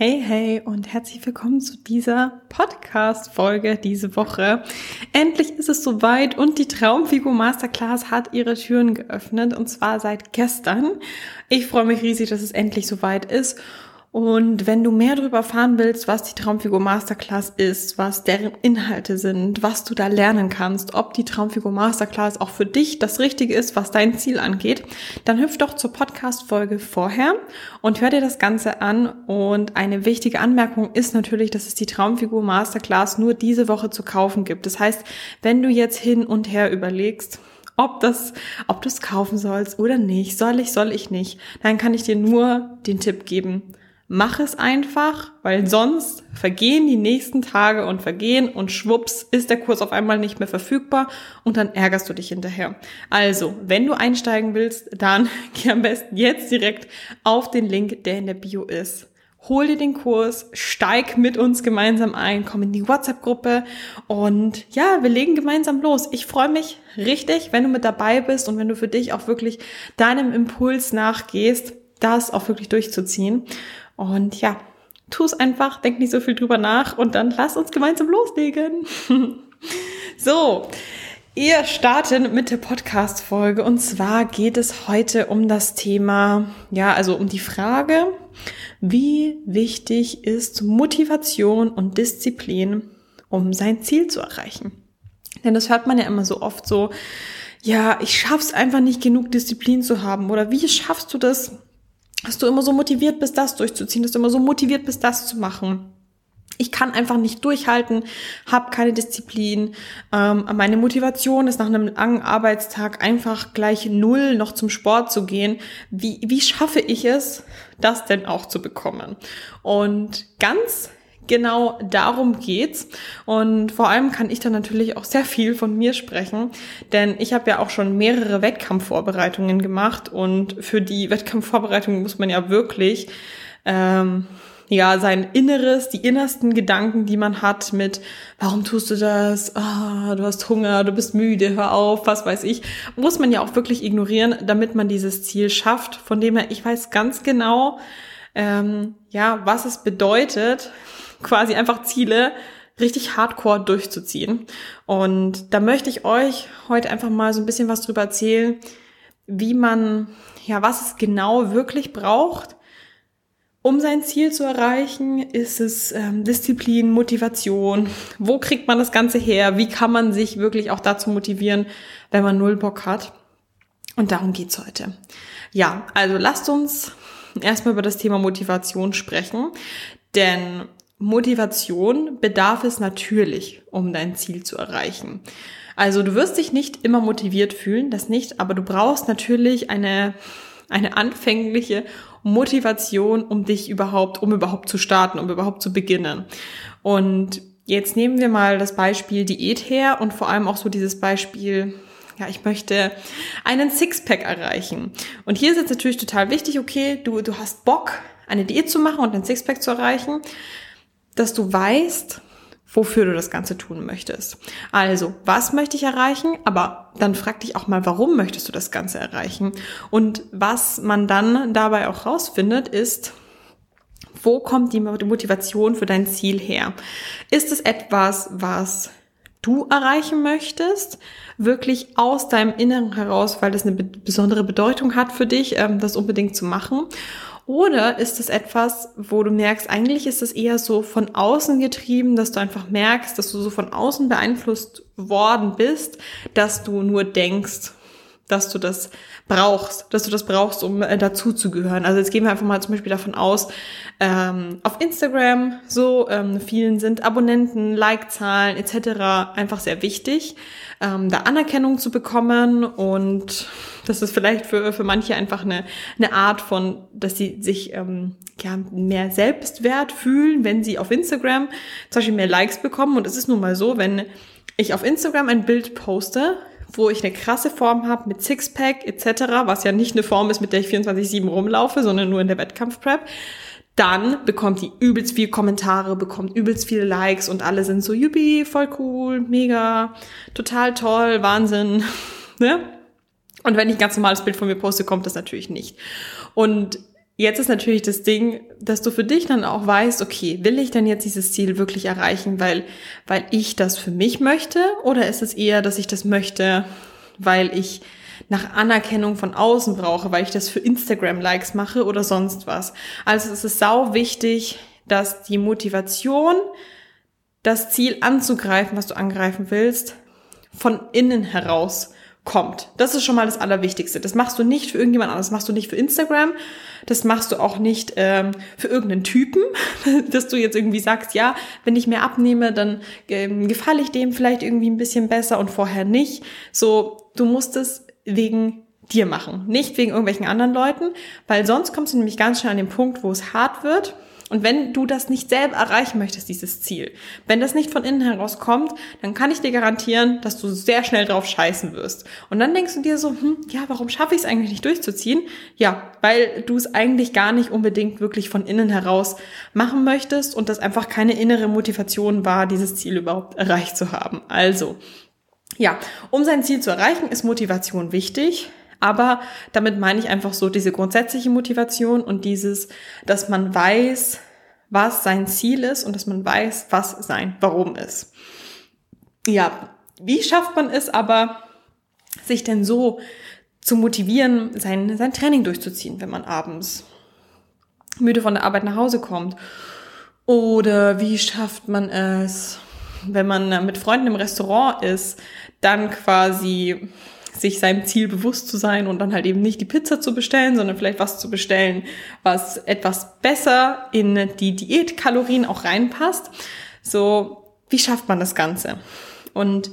Hey, hey und herzlich willkommen zu dieser Podcast-Folge diese Woche. Endlich ist es soweit und die Traumfigur Masterclass hat ihre Türen geöffnet und zwar seit gestern. Ich freue mich riesig, dass es endlich soweit ist und wenn du mehr darüber erfahren willst, was die Traumfigur Masterclass ist, was deren Inhalte sind, was du da lernen kannst, ob die Traumfigur Masterclass auch für dich das Richtige ist, was dein Ziel angeht, dann hüpf doch zur Podcast-Folge vorher und hör dir das Ganze an. Und eine wichtige Anmerkung ist natürlich, dass es die Traumfigur Masterclass nur diese Woche zu kaufen gibt. Das heißt, wenn du jetzt hin und her überlegst, ob das, ob du es kaufen sollst oder nicht, soll ich, soll ich nicht, dann kann ich dir nur den Tipp geben, Mach es einfach, weil sonst vergehen die nächsten Tage und vergehen und schwupps ist der Kurs auf einmal nicht mehr verfügbar und dann ärgerst du dich hinterher. Also, wenn du einsteigen willst, dann geh am besten jetzt direkt auf den Link, der in der Bio ist. Hol dir den Kurs, steig mit uns gemeinsam ein, komm in die WhatsApp-Gruppe und ja, wir legen gemeinsam los. Ich freue mich richtig, wenn du mit dabei bist und wenn du für dich auch wirklich deinem Impuls nachgehst, das auch wirklich durchzuziehen. Und ja, tu es einfach, denk nicht so viel drüber nach und dann lass uns gemeinsam loslegen. so, ihr starten mit der Podcast-Folge und zwar geht es heute um das Thema, ja, also um die Frage, wie wichtig ist Motivation und Disziplin, um sein Ziel zu erreichen? Denn das hört man ja immer so oft so, ja, ich schaff's einfach nicht genug Disziplin zu haben oder wie schaffst du das, dass du immer so motiviert bist, das durchzuziehen, dass du immer so motiviert bist, das zu machen. Ich kann einfach nicht durchhalten, habe keine Disziplin. Ähm, meine Motivation ist nach einem langen Arbeitstag einfach gleich null, noch zum Sport zu gehen. Wie, wie schaffe ich es, das denn auch zu bekommen? Und ganz genau darum geht's. Und vor allem kann ich dann natürlich auch sehr viel von mir sprechen, denn ich habe ja auch schon mehrere Wettkampfvorbereitungen gemacht und für die Wettkampfvorbereitung muss man ja wirklich ähm, ja, sein Inneres, die innersten Gedanken, die man hat mit, warum tust du das? Ah, du hast Hunger, du bist müde, hör auf, was weiß ich, muss man ja auch wirklich ignorieren, damit man dieses Ziel schafft. Von dem her, ich weiß ganz genau, ähm, ja, was es bedeutet, quasi einfach Ziele richtig hardcore durchzuziehen. Und da möchte ich euch heute einfach mal so ein bisschen was drüber erzählen, wie man, ja, was es genau wirklich braucht, um sein Ziel zu erreichen. Ist es ähm, Disziplin, Motivation? Wo kriegt man das Ganze her? Wie kann man sich wirklich auch dazu motivieren, wenn man null Bock hat? Und darum geht's heute. Ja, also lasst uns erstmal über das Thema Motivation sprechen, denn Motivation bedarf es natürlich, um dein Ziel zu erreichen. Also du wirst dich nicht immer motiviert fühlen, das nicht, aber du brauchst natürlich eine, eine anfängliche Motivation, um dich überhaupt, um überhaupt zu starten, um überhaupt zu beginnen. Und jetzt nehmen wir mal das Beispiel Diät her und vor allem auch so dieses Beispiel, ja, ich möchte einen Sixpack erreichen. Und hier ist jetzt natürlich total wichtig, okay, du, du hast Bock, eine Diät zu machen und einen Sixpack zu erreichen dass du weißt, wofür du das Ganze tun möchtest. Also, was möchte ich erreichen? Aber dann frag dich auch mal, warum möchtest du das Ganze erreichen? Und was man dann dabei auch rausfindet, ist, wo kommt die Motivation für dein Ziel her? Ist es etwas, was du erreichen möchtest, wirklich aus deinem Inneren heraus, weil das eine besondere Bedeutung hat für dich, ähm, das unbedingt zu machen? Oder ist es etwas, wo du merkst, eigentlich ist es eher so von außen getrieben, dass du einfach merkst, dass du so von außen beeinflusst worden bist, dass du nur denkst, dass du das brauchst, dass du das brauchst, um äh, dazu zu gehören. Also jetzt gehen wir einfach mal zum Beispiel davon aus, ähm, auf Instagram so, ähm, vielen sind Abonnenten, Like-Zahlen etc. einfach sehr wichtig, ähm, da Anerkennung zu bekommen und das ist vielleicht für, für manche einfach eine, eine Art von, dass sie sich ähm, ja, mehr Selbstwert fühlen, wenn sie auf Instagram zum Beispiel mehr Likes bekommen. Und es ist nun mal so, wenn ich auf Instagram ein Bild poste, wo ich eine krasse Form habe mit Sixpack etc., was ja nicht eine Form ist, mit der ich 24-7 rumlaufe, sondern nur in der Wettkampfprep, dann bekommt die übelst viel Kommentare, bekommt übelst viele Likes und alle sind so, jubi, voll cool, mega, total toll, Wahnsinn, ne? Und wenn ich ein ganz normales Bild von mir poste, kommt das natürlich nicht. Und Jetzt ist natürlich das Ding, dass du für dich dann auch weißt, okay, will ich denn jetzt dieses Ziel wirklich erreichen, weil, weil ich das für mich möchte? Oder ist es eher, dass ich das möchte, weil ich nach Anerkennung von außen brauche, weil ich das für Instagram-Likes mache oder sonst was? Also es ist sau wichtig, dass die Motivation, das Ziel anzugreifen, was du angreifen willst, von innen heraus kommt. Das ist schon mal das Allerwichtigste. Das machst du nicht für irgendjemand anderes, das machst du nicht für Instagram, das machst du auch nicht ähm, für irgendeinen Typen, dass du jetzt irgendwie sagst, ja, wenn ich mehr abnehme, dann ähm, gefalle ich dem vielleicht irgendwie ein bisschen besser und vorher nicht. So, du musst es wegen dir machen, nicht wegen irgendwelchen anderen Leuten, weil sonst kommst du nämlich ganz schnell an den Punkt, wo es hart wird und wenn du das nicht selber erreichen möchtest, dieses Ziel, wenn das nicht von innen heraus kommt, dann kann ich dir garantieren, dass du sehr schnell drauf scheißen wirst. Und dann denkst du dir so, hm, ja, warum schaffe ich es eigentlich nicht durchzuziehen? Ja, weil du es eigentlich gar nicht unbedingt wirklich von innen heraus machen möchtest und das einfach keine innere Motivation war, dieses Ziel überhaupt erreicht zu haben. Also, ja, um sein Ziel zu erreichen, ist Motivation wichtig. Aber damit meine ich einfach so diese grundsätzliche Motivation und dieses, dass man weiß, was sein Ziel ist und dass man weiß, was sein Warum ist. Ja, wie schafft man es aber, sich denn so zu motivieren, sein, sein Training durchzuziehen, wenn man abends müde von der Arbeit nach Hause kommt? Oder wie schafft man es, wenn man mit Freunden im Restaurant ist, dann quasi sich seinem Ziel bewusst zu sein und dann halt eben nicht die Pizza zu bestellen, sondern vielleicht was zu bestellen, was etwas besser in die Diätkalorien auch reinpasst. So, wie schafft man das Ganze? Und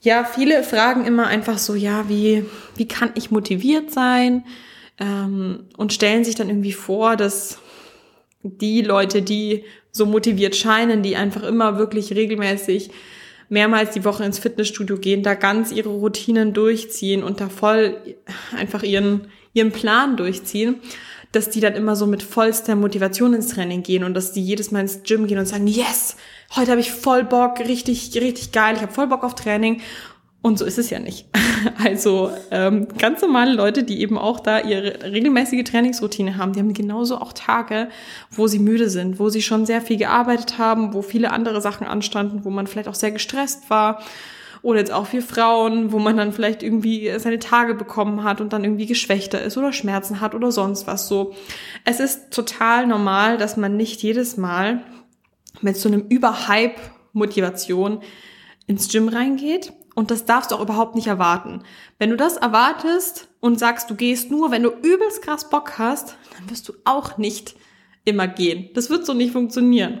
ja, viele fragen immer einfach so, ja, wie, wie kann ich motiviert sein? Ähm, und stellen sich dann irgendwie vor, dass die Leute, die so motiviert scheinen, die einfach immer wirklich regelmäßig mehrmals die Woche ins Fitnessstudio gehen, da ganz ihre Routinen durchziehen und da voll einfach ihren, ihren Plan durchziehen, dass die dann immer so mit vollster Motivation ins Training gehen und dass die jedes Mal ins Gym gehen und sagen, yes, heute habe ich voll Bock, richtig, richtig geil, ich habe voll Bock auf Training. Und so ist es ja nicht. Also ähm, ganz normale Leute, die eben auch da ihre regelmäßige Trainingsroutine haben, die haben genauso auch Tage, wo sie müde sind, wo sie schon sehr viel gearbeitet haben, wo viele andere Sachen anstanden, wo man vielleicht auch sehr gestresst war. Oder jetzt auch für Frauen, wo man dann vielleicht irgendwie seine Tage bekommen hat und dann irgendwie geschwächter ist oder Schmerzen hat oder sonst was so. Es ist total normal, dass man nicht jedes Mal mit so einem Überhype Motivation ins Gym reingeht und das darfst du auch überhaupt nicht erwarten. Wenn du das erwartest und sagst, du gehst nur, wenn du übelst krass Bock hast, dann wirst du auch nicht immer gehen. Das wird so nicht funktionieren.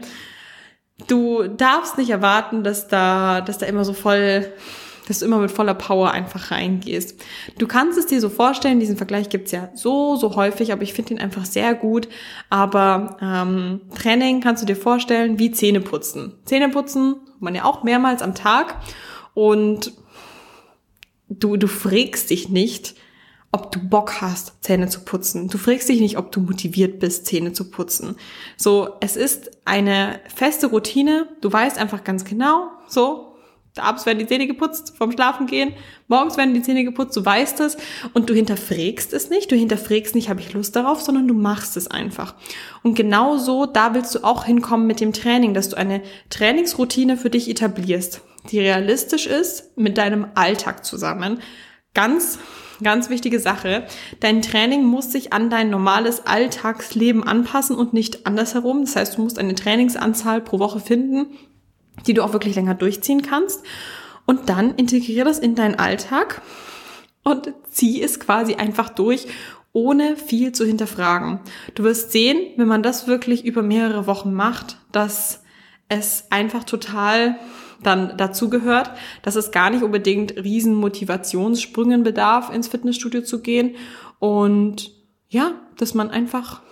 Du darfst nicht erwarten, dass da, dass da immer so voll, dass du immer mit voller Power einfach reingehst. Du kannst es dir so vorstellen, diesen Vergleich gibt's ja so, so häufig, aber ich finde ihn einfach sehr gut. Aber ähm, Training kannst du dir vorstellen wie Zähneputzen. Zähneputzen man ja auch mehrmals am Tag und du, du fragst dich nicht, ob du Bock hast, Zähne zu putzen. Du fragst dich nicht, ob du motiviert bist, Zähne zu putzen. So, es ist eine feste Routine. Du weißt einfach ganz genau, so, abends werden die Zähne geputzt, vorm Schlafen gehen, morgens werden die Zähne geputzt, du weißt es und du hinterfragst es nicht, du hinterfragst nicht, habe ich Lust darauf, sondern du machst es einfach. Und genau so, da willst du auch hinkommen mit dem Training, dass du eine Trainingsroutine für dich etablierst, die realistisch ist mit deinem Alltag zusammen. Ganz Ganz wichtige Sache. Dein Training muss sich an dein normales Alltagsleben anpassen und nicht andersherum. Das heißt, du musst eine Trainingsanzahl pro Woche finden, die du auch wirklich länger durchziehen kannst. Und dann integriere das in deinen Alltag und zieh es quasi einfach durch, ohne viel zu hinterfragen. Du wirst sehen, wenn man das wirklich über mehrere Wochen macht, dass es einfach total dann dazu gehört, dass es gar nicht unbedingt riesen Motivationssprüngen bedarf, ins Fitnessstudio zu gehen und ja, dass man einfach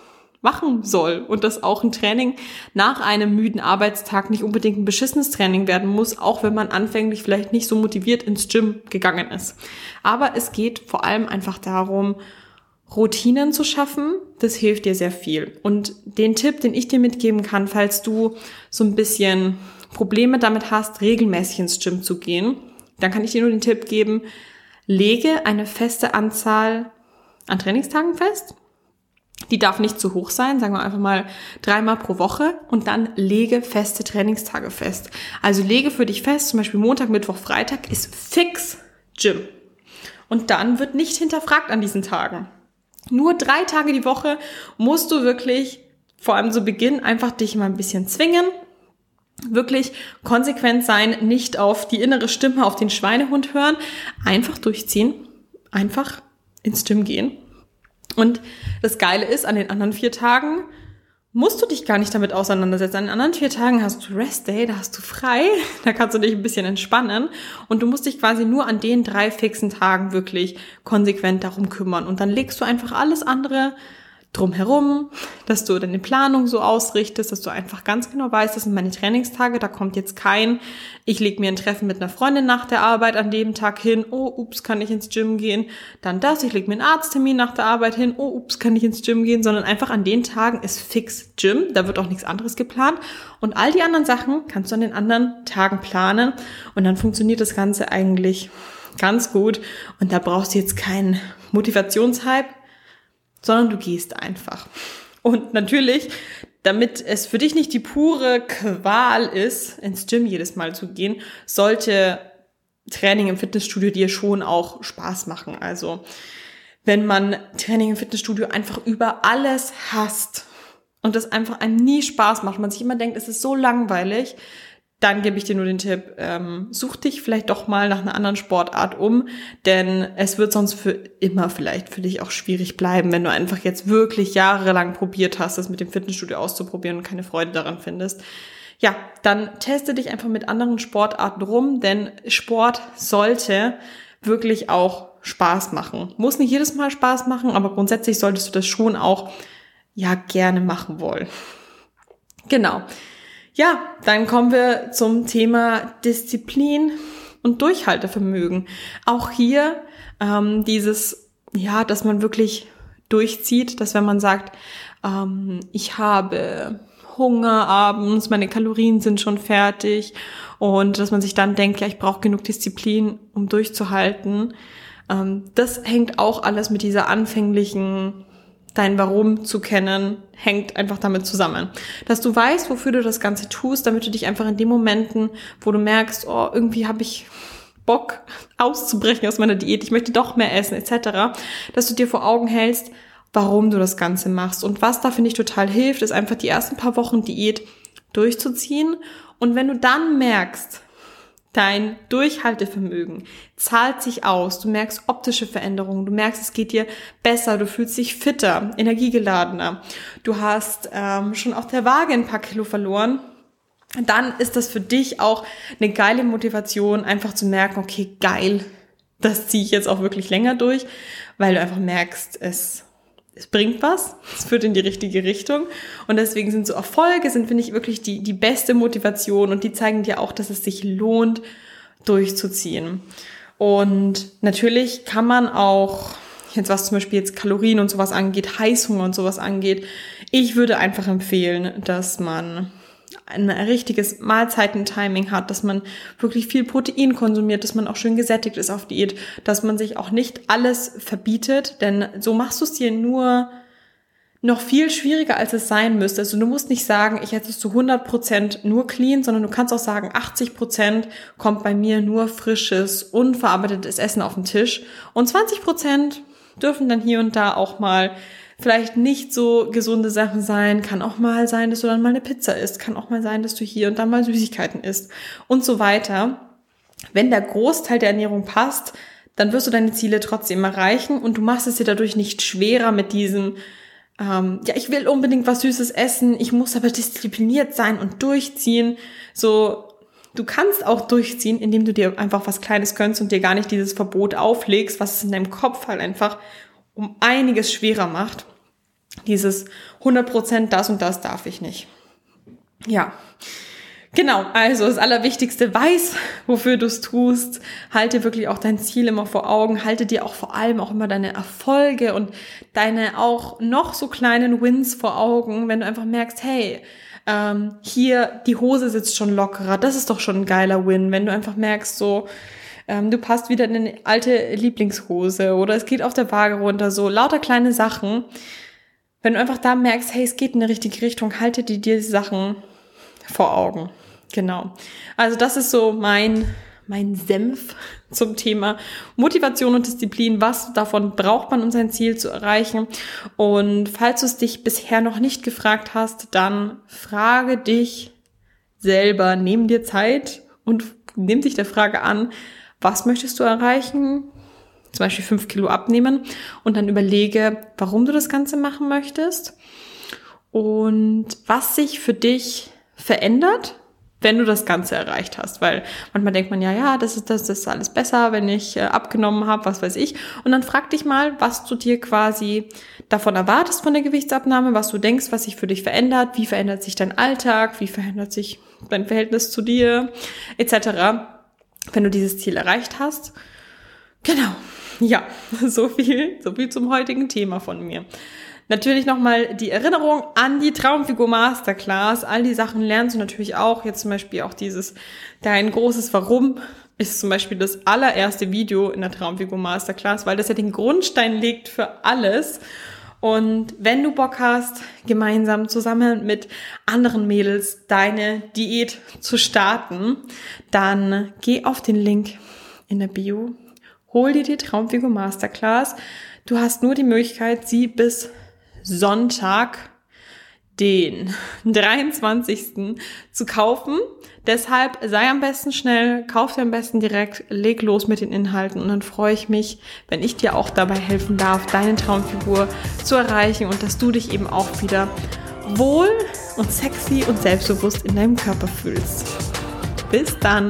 machen soll und dass auch ein Training nach einem müden Arbeitstag nicht unbedingt ein beschissenes Training werden muss, auch wenn man anfänglich vielleicht nicht so motiviert ins Gym gegangen ist. Aber es geht vor allem einfach darum, Routinen zu schaffen, das hilft dir sehr viel. Und den Tipp, den ich dir mitgeben kann, falls du so ein bisschen Probleme damit hast, regelmäßig ins Gym zu gehen, dann kann ich dir nur den Tipp geben, lege eine feste Anzahl an Trainingstagen fest Die darf nicht zu hoch sein, sagen wir einfach mal dreimal pro Woche und dann lege feste Trainingstage fest. Also lege für dich fest, zum Beispiel Montag, Mittwoch, Freitag ist fix Gym. Und dann wird nicht hinterfragt an diesen Tagen. Nur drei Tage die Woche musst du wirklich, vor allem zu Beginn, einfach dich mal ein bisschen zwingen, wirklich konsequent sein, nicht auf die innere Stimme, auf den Schweinehund hören, einfach durchziehen, einfach ins Gym gehen. Und das Geile ist, an den anderen vier Tagen musst du dich gar nicht damit auseinandersetzen. An den anderen vier Tagen hast du Rest Day, da hast du frei, da kannst du dich ein bisschen entspannen und du musst dich quasi nur an den drei fixen Tagen wirklich konsequent darum kümmern und dann legst du einfach alles andere drumherum, dass du deine Planung so ausrichtest, dass du einfach ganz genau weißt, das sind meine Trainingstage, da kommt jetzt kein, ich leg mir ein Treffen mit einer Freundin nach der Arbeit an dem Tag hin, oh, ups, kann ich ins Gym gehen, dann das, ich leg mir einen Arzttermin nach der Arbeit hin, oh, ups, kann ich ins Gym gehen, sondern einfach an den Tagen ist fix Gym, da wird auch nichts anderes geplant und all die anderen Sachen kannst du an den anderen Tagen planen und dann funktioniert das Ganze eigentlich ganz gut und da brauchst du jetzt keinen Motivationshype, sondern du gehst einfach. Und natürlich, damit es für dich nicht die pure Qual ist, ins Gym jedes Mal zu gehen, sollte Training im Fitnessstudio dir schon auch Spaß machen. Also wenn man Training im Fitnessstudio einfach über alles hasst und das einfach einem nie Spaß macht, man sich immer denkt, es ist so langweilig, dann gebe ich dir nur den Tipp, ähm, such dich vielleicht doch mal nach einer anderen Sportart um, denn es wird sonst für immer vielleicht für dich auch schwierig bleiben, wenn du einfach jetzt wirklich jahrelang probiert hast, das mit dem Fitnessstudio auszuprobieren und keine Freude daran findest. Ja, dann teste dich einfach mit anderen Sportarten rum, denn Sport sollte wirklich auch Spaß machen. Muss nicht jedes Mal Spaß machen, aber grundsätzlich solltest du das schon auch ja gerne machen wollen. Genau. Ja, dann kommen wir zum Thema Disziplin und Durchhaltevermögen. Auch hier ähm, dieses, ja, dass man wirklich durchzieht, dass wenn man sagt, ähm, ich habe Hunger abends, meine Kalorien sind schon fertig und dass man sich dann denkt, ja, ich brauche genug Disziplin, um durchzuhalten. Ähm, das hängt auch alles mit dieser anfänglichen dein Warum zu kennen, hängt einfach damit zusammen. Dass du weißt, wofür du das Ganze tust, damit du dich einfach in den Momenten, wo du merkst, oh, irgendwie habe ich Bock auszubrechen aus meiner Diät, ich möchte doch mehr essen, etc., dass du dir vor Augen hältst, warum du das Ganze machst. Und was da, finde ich, total hilft, ist einfach die ersten paar Wochen Diät durchzuziehen. Und wenn du dann merkst, Dein Durchhaltevermögen zahlt sich aus. Du merkst optische Veränderungen. Du merkst, es geht dir besser. Du fühlst dich fitter, energiegeladener. Du hast ähm, schon auf der Waage ein paar Kilo verloren. Dann ist das für dich auch eine geile Motivation, einfach zu merken, okay, geil, das ziehe ich jetzt auch wirklich länger durch, weil du einfach merkst, es es bringt was, es führt in die richtige Richtung. Und deswegen sind so Erfolge, sind, finde ich, wirklich die, die beste Motivation und die zeigen dir auch, dass es sich lohnt, durchzuziehen. Und natürlich kann man auch, jetzt was zum Beispiel jetzt Kalorien und sowas angeht, Heißhunger und sowas angeht, ich würde einfach empfehlen, dass man ein richtiges Mahlzeitentiming hat, dass man wirklich viel Protein konsumiert, dass man auch schön gesättigt ist auf Diät, dass man sich auch nicht alles verbietet, denn so machst du es dir nur noch viel schwieriger, als es sein müsste. Also du musst nicht sagen, ich esse zu 100% nur clean, sondern du kannst auch sagen, 80% kommt bei mir nur frisches, unverarbeitetes Essen auf den Tisch und 20% dürfen dann hier und da auch mal vielleicht nicht so gesunde Sachen sein. Kann auch mal sein, dass du dann mal eine Pizza isst. Kann auch mal sein, dass du hier und da mal Süßigkeiten isst und so weiter. Wenn der Großteil der Ernährung passt, dann wirst du deine Ziele trotzdem erreichen und du machst es dir dadurch nicht schwerer mit diesem, ähm, ja, ich will unbedingt was Süßes essen, ich muss aber diszipliniert sein und durchziehen. So, du kannst auch durchziehen, indem du dir einfach was Kleines gönnst und dir gar nicht dieses Verbot auflegst, was es in deinem Kopf halt einfach um einiges schwerer macht. Dieses 100% das und das darf ich nicht. Ja. Genau, also das Allerwichtigste, weiß, wofür du es tust, halte wirklich auch dein Ziel immer vor Augen, halte dir auch vor allem auch immer deine Erfolge und deine auch noch so kleinen Wins vor Augen, wenn du einfach merkst, hey, ähm, hier die Hose sitzt schon lockerer, das ist doch schon ein geiler Win, wenn du einfach merkst, so, ähm, du passt wieder in eine alte Lieblingshose oder es geht auf der Waage runter, so lauter kleine Sachen. wenn du einfach da merkst, hey, es geht in die richtige Richtung, halte dir diese Sachen vor Augen. Genau. Also das ist so mein, mein Senf zum Thema Motivation und Disziplin. Was davon braucht man, um sein Ziel zu erreichen? Und falls du es dich bisher noch nicht gefragt hast, dann frage dich selber, nimm dir Zeit und nimm dich der Frage an, was möchtest du erreichen? Zum Beispiel fünf Kilo abnehmen und dann überlege, warum du das Ganze machen möchtest und was sich für dich verändert, wenn du das Ganze erreicht hast. Weil manchmal denkt man ja, ja, das ist, das ist alles besser, wenn ich äh, abgenommen habe, was weiß ich. Und dann frag dich mal, was du dir quasi davon erwartest von der Gewichtsabnahme, was du denkst, was sich für dich verändert, wie verändert sich dein Alltag, wie verändert sich dein Verhältnis zu dir, etc., wenn du dieses Ziel erreicht hast. Genau. Ja, so viel, so viel zum heutigen Thema von mir. Natürlich nochmal die Erinnerung an die Traumfigur Masterclass. All die Sachen lernst du natürlich auch. Jetzt zum Beispiel auch dieses, dein großes Warum ist zum Beispiel das allererste Video in der Traumfigur Masterclass, weil das ja den Grundstein legt für alles. Und wenn du Bock hast, gemeinsam zusammen mit anderen Mädels deine Diät zu starten, dann geh auf den Link in der Bio, hol dir die Traumfigur Masterclass. Du hast nur die Möglichkeit, sie bis Sonntag, den 23. zu kaufen. Deshalb sei am besten schnell, kauf dir am besten direkt, leg los mit den Inhalten und dann freue ich mich, wenn ich dir auch dabei helfen darf, deine Traumfigur zu erreichen und dass du dich eben auch wieder wohl und sexy und selbstbewusst in deinem Körper fühlst. Bis dann!